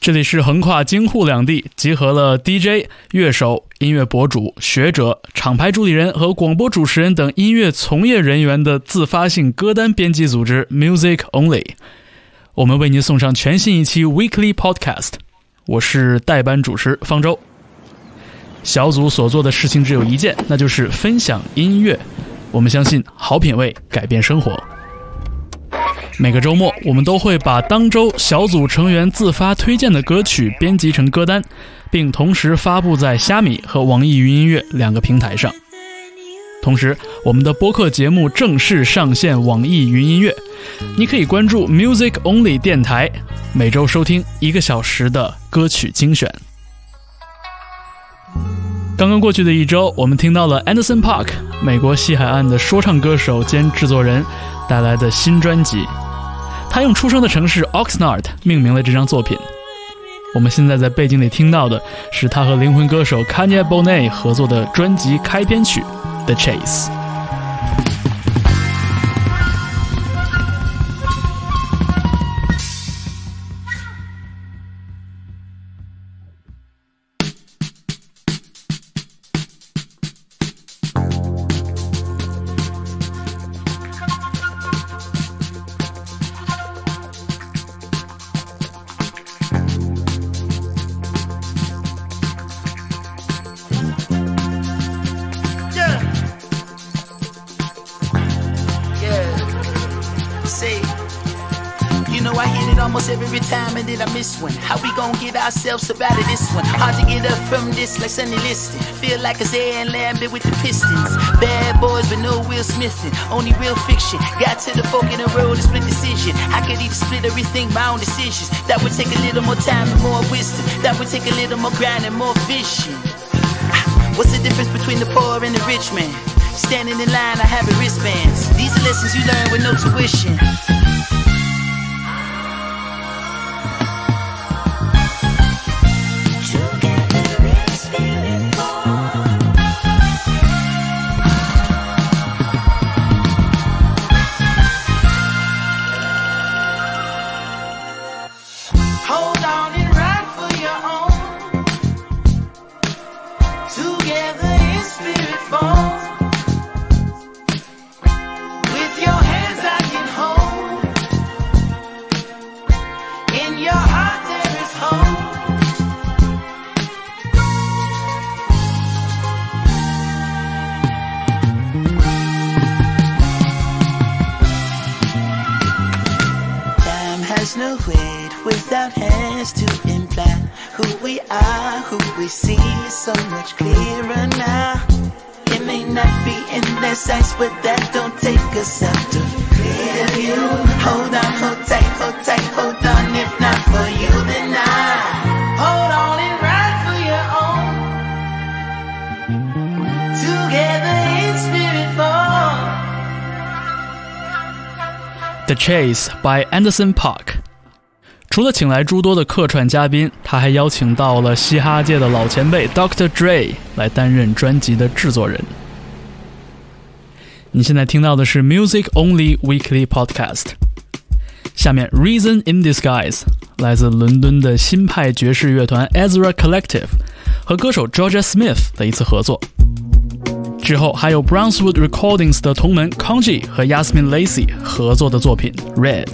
这里是横跨京沪两地，集合了 DJ、乐手、音乐博主、学者、厂牌助理人和广播主持人等音乐从业人员的自发性歌单编辑组织 Music Only。我们为您送上全新一期 Weekly Podcast。我是代班主持方舟。小组所做的事情只有一件，那就是分享音乐。我们相信，好品味改变生活。每个周末，我们都会把当周小组成员自发推荐的歌曲编辑成歌单，并同时发布在虾米和网易云音乐两个平台上。同时，我们的播客节目正式上线网易云音乐，你可以关注 Music Only 电台，每周收听一个小时的歌曲精选。刚刚过去的一周，我们听到了 Anderson Park，美国西海岸的说唱歌手兼制作人。带来的新专辑，他用出生的城市 Oxnard 命名了这张作品。我们现在在背景里听到的是他和灵魂歌手 Kanye b n e t 合作的专辑开篇曲《The Chase》。like Sonny Liston. Feel like it's Air and Lambie with the Pistons. Bad boys but no Will Smithin. Only real fiction. Got to the fork in the road to split decision. I could even split everything my own decisions. That would take a little more time and more wisdom. That would take a little more grind and more vision. Ah, what's the difference between the poor and the rich man? Standing in line, I have a wristbands. These are lessons you learn with no tuition. Chase by Anderson Park。除了请来诸多的客串嘉宾，他还邀请到了嘻哈界的老前辈 Dr. Dre 来担任专辑的制作人。你现在听到的是 Music Only Weekly Podcast。下面 Reason in Disguise 来自伦敦的新派爵士乐团 Ezra Collective 和歌手 Georgia Smith 的一次合作。之后还有 Brownswood Recordings 的同门 Conji 和 Yasmin Lacy 合作的作品《Red》。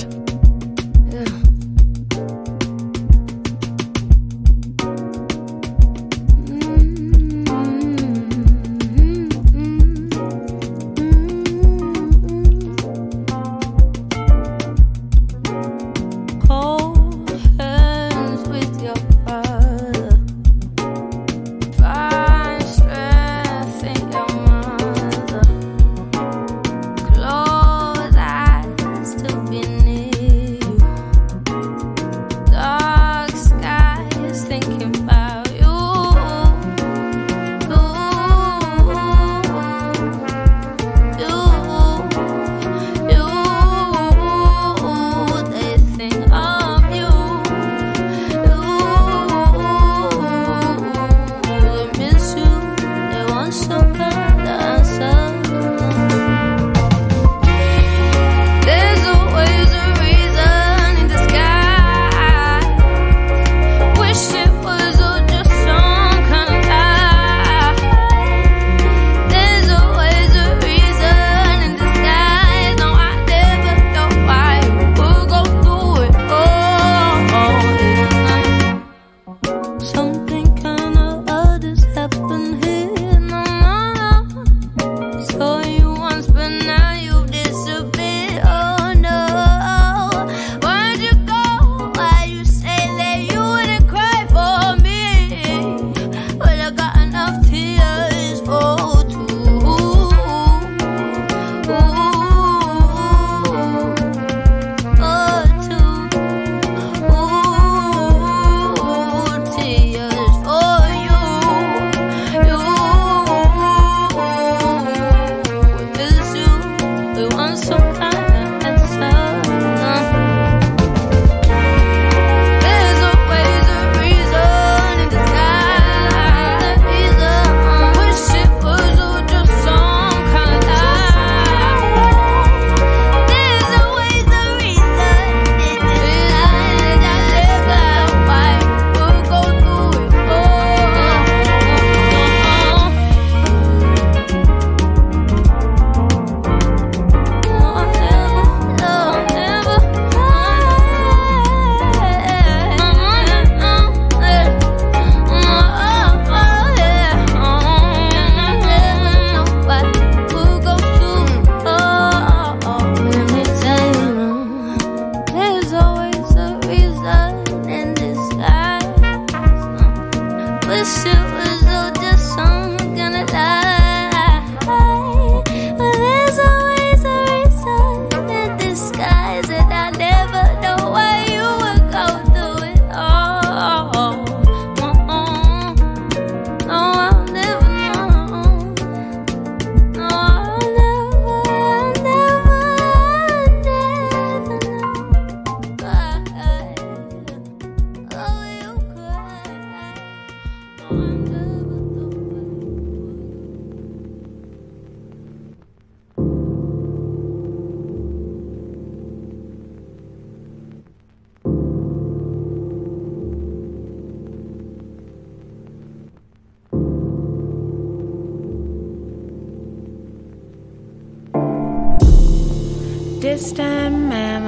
wisdom and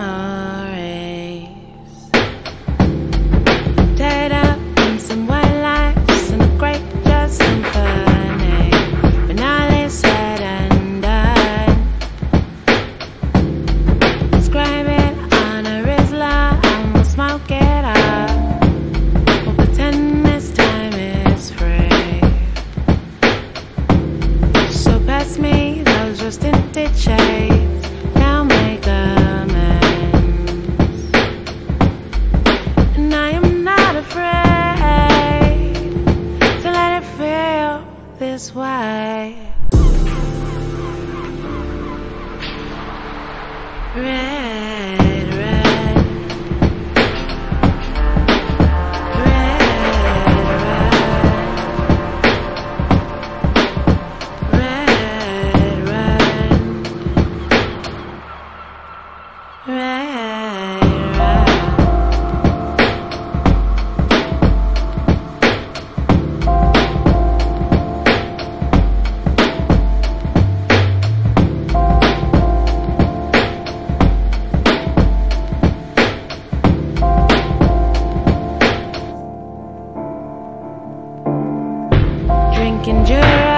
drunk and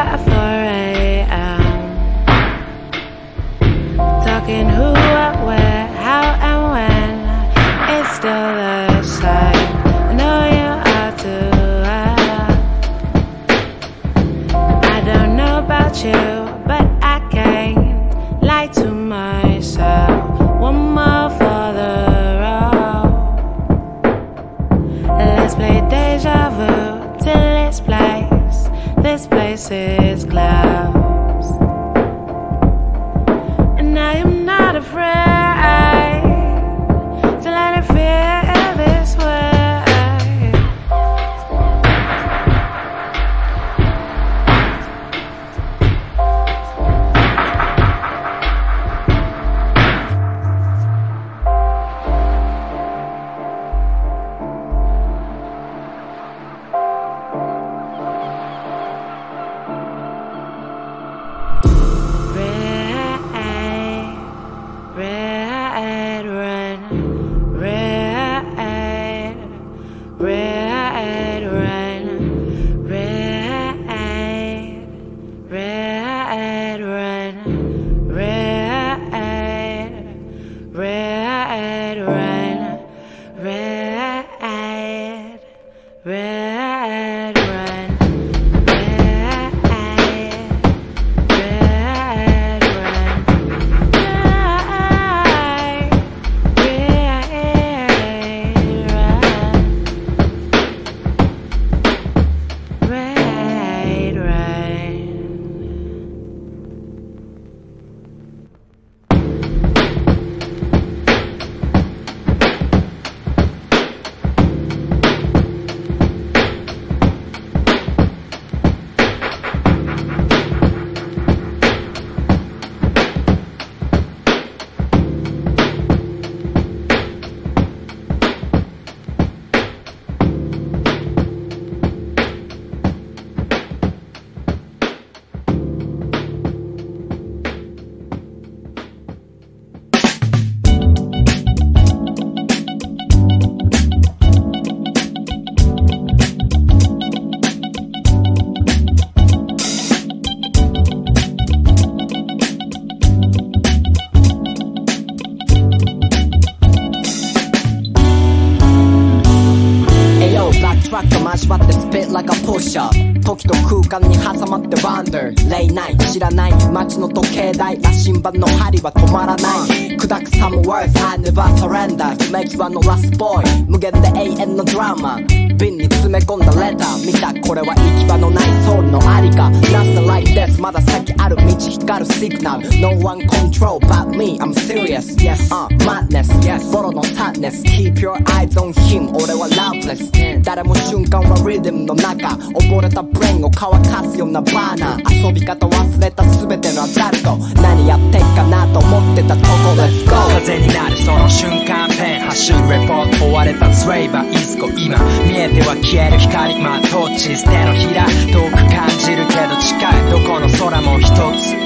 順番の針は止まらない砕く some words I never surrender 決め際のラスボーイ無限で永遠のドラマ瓶に詰め込んだレター見たこれは行き場のないソウルのありか Not the life ですまだ先ある道光るシグナル No one control but me I'm serious yes uh madness yes ボロの sadness keep your eyes on him 俺は loveless、yeah. 誰も瞬間はリズムの中溺れたブレンを乾かすようなバーナー遊び方忘れた全てのアダルト何やってっかなと思ってたとこ Let's go 風になるその瞬間ペン走るレポート追われたスレイバーいつこ今見えては消える光まあトーチ捨てのひら遠く感じるけど近いどこの空も一つ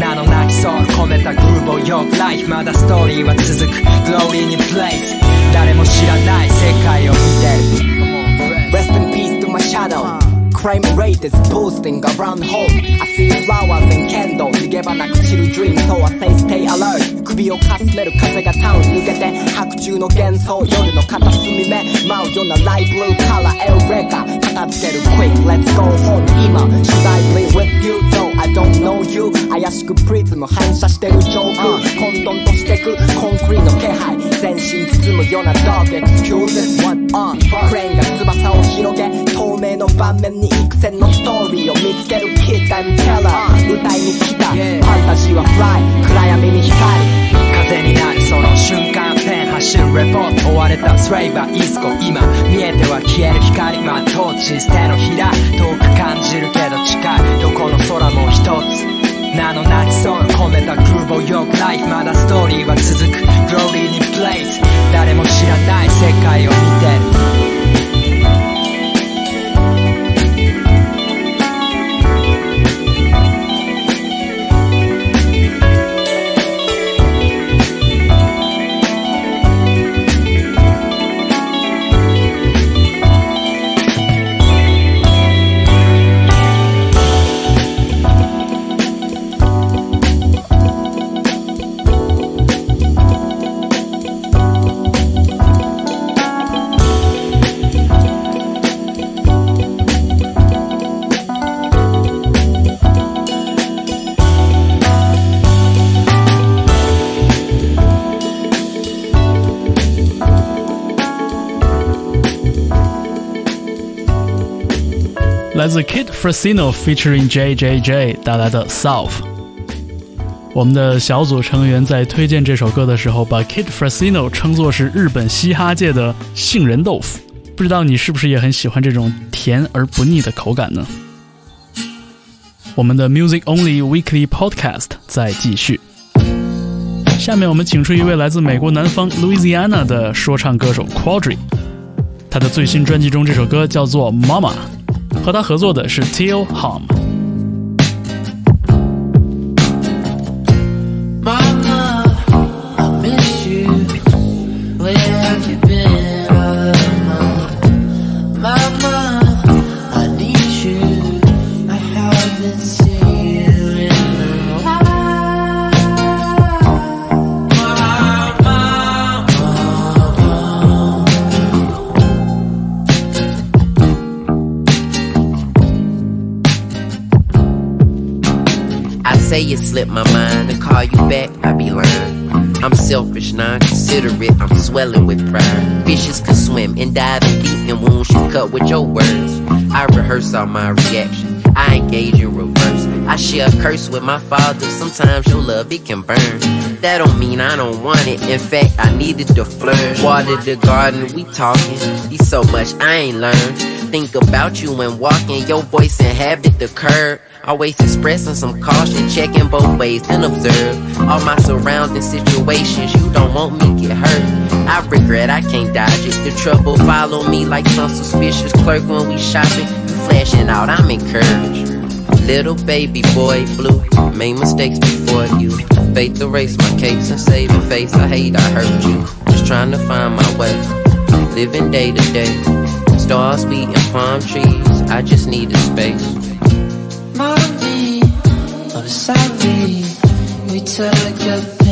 名の泣きそう込めたグルーボよライフまだストーリーは続くグローリーにプレイス誰も知らない世界を crime rate is boosting around home. I see flowers and candles, 逃げ場なく散る dream, so I say stay alert. 首をかすめる風がタウン抜けて、白昼の幻想、夜の片隅目、舞うようなライブルーカラー、エウレカ、片付ける quick, let's go home. 今、should I be with you? No, I don't know you. 怪しくプリズム反射してる上空、混沌としてく、コンクリの気配、全身包むような dark excuses, what on? クレーンが翼を広げ、透明の盤面にに幾千のストーリーを見つけるキータイムテラー歌いに来た、yeah. ファンタジーはフライ暗闇に光風になるその瞬間ペン走るレポート追われたスレイバーイスコ今見えては消える光まあトーチ手のひら遠く感じるけど近いどこの空も一つ名のなきそう込めた空母よくライフまだストーリーは続くグローリーにプレイス誰も知らない世界を見てる来自 Kid Fresino featuring J J J 带来的 South，我们的小组成员在推荐这首歌的时候，把 Kid Fresino 称作是日本嘻哈界的杏仁豆腐。不知道你是不是也很喜欢这种甜而不腻的口感呢？我们的 Music Only Weekly Podcast 在继续，下面我们请出一位来自美国南方 Louisiana 的说唱歌手 q u a d r i 他的最新专辑中这首歌叫做《Mama》。和他合作的是 Till h a m e slip my mind and call you back, I be lying. I'm selfish, non-considerate, I'm swelling with pride. Fishes can swim and dive in deep and wounds you cut with your words. I rehearse all my reactions, I engage in reverse. I share a curse with my father, sometimes your love it can burn. That don't mean I don't want it, in fact I needed to flourish. Water the garden, we talking, he's so much I ain't learned. Think about you when walking, your voice inhabit the curb. Always expressing some caution, checking both ways and observe all my surrounding situations. You don't want me get hurt. I regret I can't dodge it. The trouble follow me like some suspicious clerk when we shopping. You flashing out, I'm encouraged. Little baby boy blue, made mistakes before you. Faith erase my case and save your face. I hate I hurt you. Just trying to find my way. Living day to day. Stars beating palm trees. I just need a space sorry we took a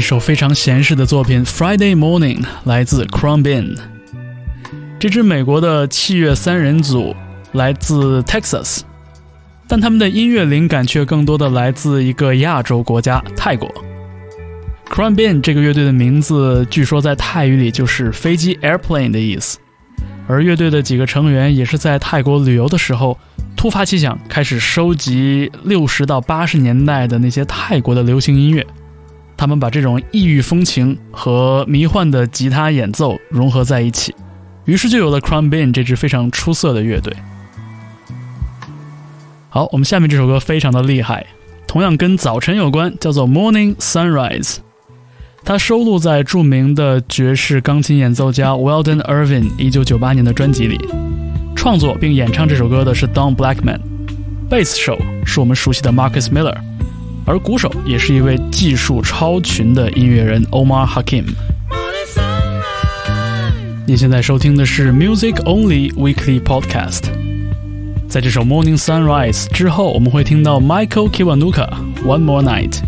一首非常闲适的作品《Friday Morning》来自 c r o m b a n 这支美国的器乐三人组来自 Texas，但他们的音乐灵感却更多的来自一个亚洲国家——泰国。c r o m b a n 这个乐队的名字据说在泰语里就是“飞机 ”（airplane） 的意思，而乐队的几个成员也是在泰国旅游的时候突发奇想，开始收集60到80年代的那些泰国的流行音乐。他们把这种异域风情和迷幻的吉他演奏融合在一起，于是就有了 c r u m Bin 这支非常出色的乐队。好，我们下面这首歌非常的厉害，同样跟早晨有关，叫做 Morning Sunrise。它收录在著名的爵士钢琴演奏家 w e l d o n Irving 一九九八年的专辑里。创作并演唱这首歌的是 Don Blackman，贝斯手是我们熟悉的 Marcus Miller。而鼓手也是一位技术超群的音乐人 Omar Hakim。您现在收听的是 Music Only Weekly Podcast。在这首 Morning Sunrise 之后，我们会听到 Michael Kivanuka One More Night。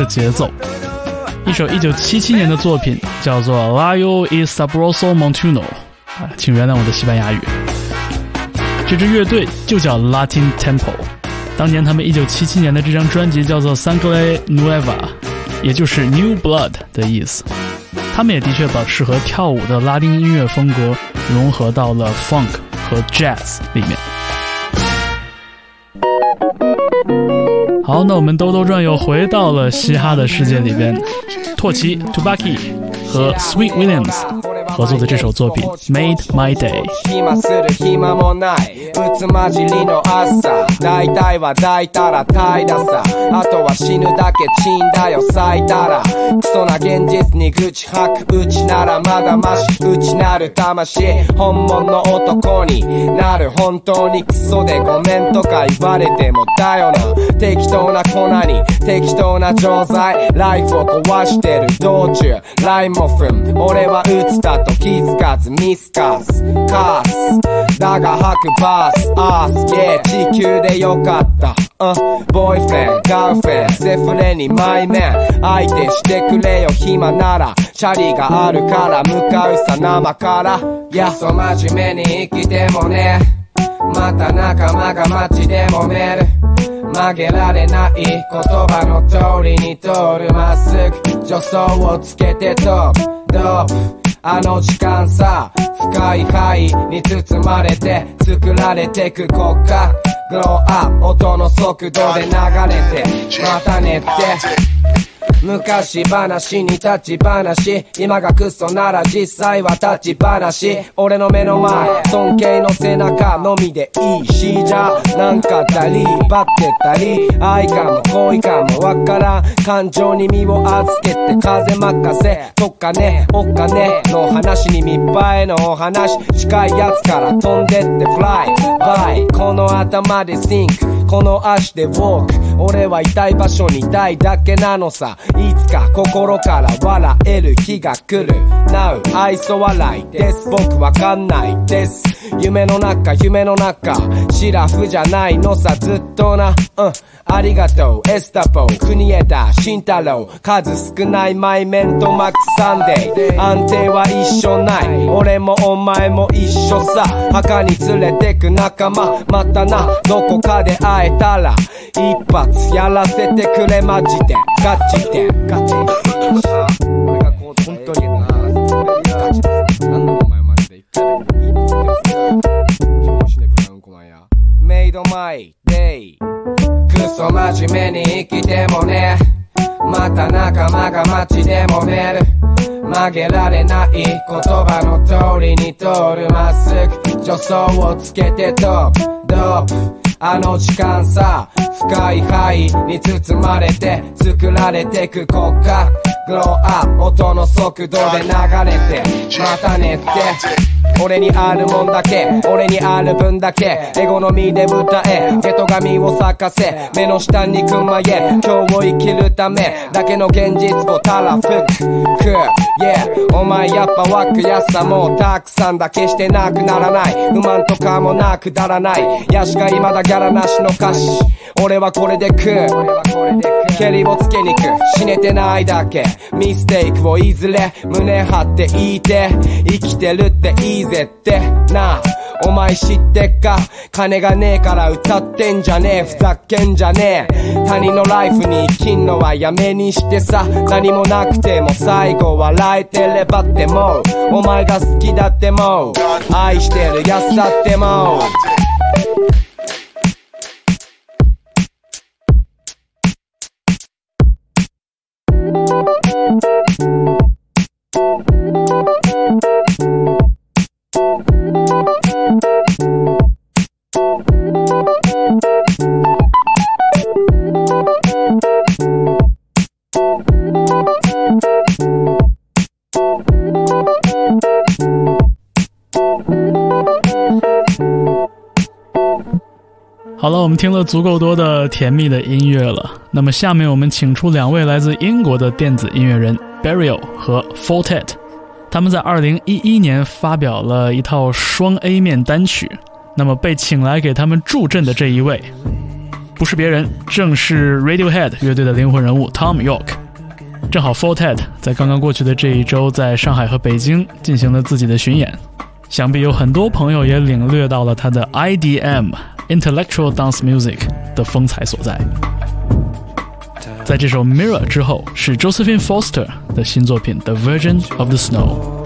的节奏，一首1977年的作品叫做《l i o i s s b r o s o Montuno》，啊，请原谅我的西班牙语。这支乐队就叫 Latin Tempo。当年他们1977年的这张专辑叫做《Sangre Nueva》，也就是 New Blood 的意思。他们也的确把适合跳舞的拉丁音乐风格融合到了 Funk 和 Jazz 里面。好，那我们兜兜转又回到了嘻哈的世界里边，拓奇 t u b a k i 和 Sweet Williams 合作的这首作品《Made My Day》。つ混じりの朝大体は抱いたら怠惰さあとは死ぬだけチンだよ咲いたらクソな現実に愚痴吐くうちならまだマシ痴なる魂本物の男になる本当にクソでごめんとか言われてもだよな適当な粉に適当な錠剤ライフを壊してる道中ラインも踏む俺は打つだと気づかずミスカスカスだが吐くバースアースゲー地球でよかった。うん、ボーイフレン、ガンフェン、セフレにマイメン。相手してくれよ暇なら。シャリがあるから向かうさ生から。いや、そ真面目に生きてもね。また仲間が街でもめる。曲げられない言葉の通りに通るまっすぐ助走をつけてトップドープあの時間さ深い範囲に包まれて作られてく国家グローアップ音の速度で流れてまた寝て昔話に立ち話今がクソなら実際は立ち話俺の目の前尊敬の背中のみでいいしじゃなんかたりバってたり愛かも恋かもわからん感情に身を預けて風任せとかねお金の話に密売のお話近いやつから飛んでってフライバイこの頭で think この足で walk 俺は痛い場所にいたいだけなのさいつか心から笑える日が来る Now 愛想笑いです僕わかんないです夢の中夢の中シラフじゃないのさずっとなうんありがとうエスタポ国枝慎太郎数少ないマイメントマックサンデー安定は一緒ない俺もお前も一緒さ墓に連れてく仲間またなどこかで会えたら一やらせてくれマジでガチでガチ俺がこう本当に何お前マジで言ってまんやメデイクソ真面目に生きてもねまた仲間が街でもめる曲げられない言葉の通りに通るまっすぐ助走をつけてドープドープあの時間さ深い範囲に包まれて作られてく国家グローアップ音の速度で流れてまたねって俺にあるもんだけ俺にある分だけエゴのみで歌えゲト髪を咲かせ目の下に熊へ今日を生きるためだけの現実をたらふく Yeah お前やっぱくやさもうたくさんだ決してなくならない不満とかもなくだらないやしか今だギャラなしの歌詞俺はこれで食う蹴りをつけに行く死ねてないだけミステイクをいずれ胸張って言いて生きてるっていいぜってなあお前知ってっか金がねえから歌ってんじゃねえふざけんじゃねえ他人のライフに生きんのはやめにしてさ何もなくても最後笑えてればってもうお前が好きだってもう愛してるやつだってもう好了，我们听了足够多的甜蜜的音乐了。那么，下面我们请出两位来自英国的电子音乐人 b u r y i o 和 Fortet，他们在二零一一年发表了一套双 A 面单曲。那么，被请来给他们助阵的这一位，不是别人，正是 Radiohead 乐队的灵魂人物 Tom York。正好 Fortet 在刚刚过去的这一周，在上海和北京进行了自己的巡演，想必有很多朋友也领略到了他的 IDM（Intellectual Dance Music） 的风采所在。在这首《Mirror》之后，是 Josephine Foster 的新作品《The Virgin of the Snow》。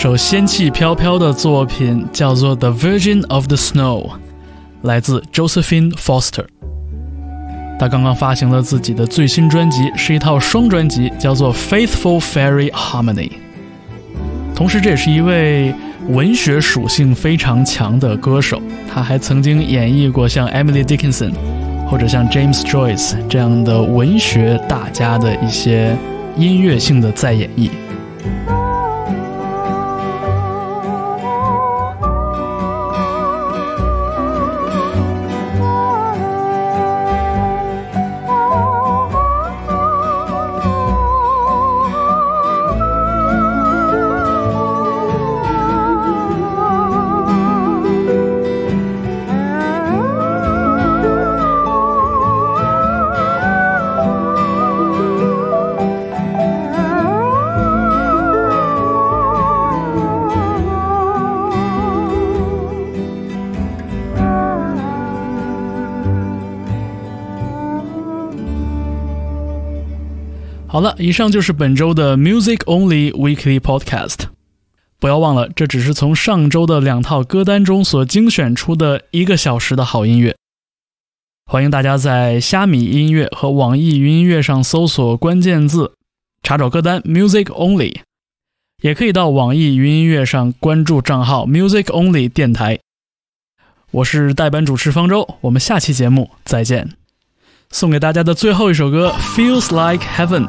首仙气飘飘的作品叫做《The Virgin of the Snow》，来自 Josephine Foster。他刚刚发行了自己的最新专辑，是一套双专辑，叫做《Faithful Fairy Harmony》。同时，这也是一位文学属性非常强的歌手。他还曾经演绎过像 Emily Dickinson 或者像 James Joyce 这样的文学大家的一些音乐性的再演绎。好了，以上就是本周的 Music Only Weekly Podcast。不要忘了，这只是从上周的两套歌单中所精选出的一个小时的好音乐。欢迎大家在虾米音乐和网易云音乐上搜索关键字，查找歌单 Music Only。也可以到网易云音乐上关注账号 Music Only 电台。我是代班主持方舟，我们下期节目再见。送给大家的最后一首歌《Feels Like Heaven》，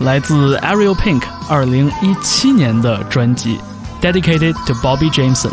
来自 a r i e l Pink 二零一七年的专辑《Dedicated to Bobby Jameson》。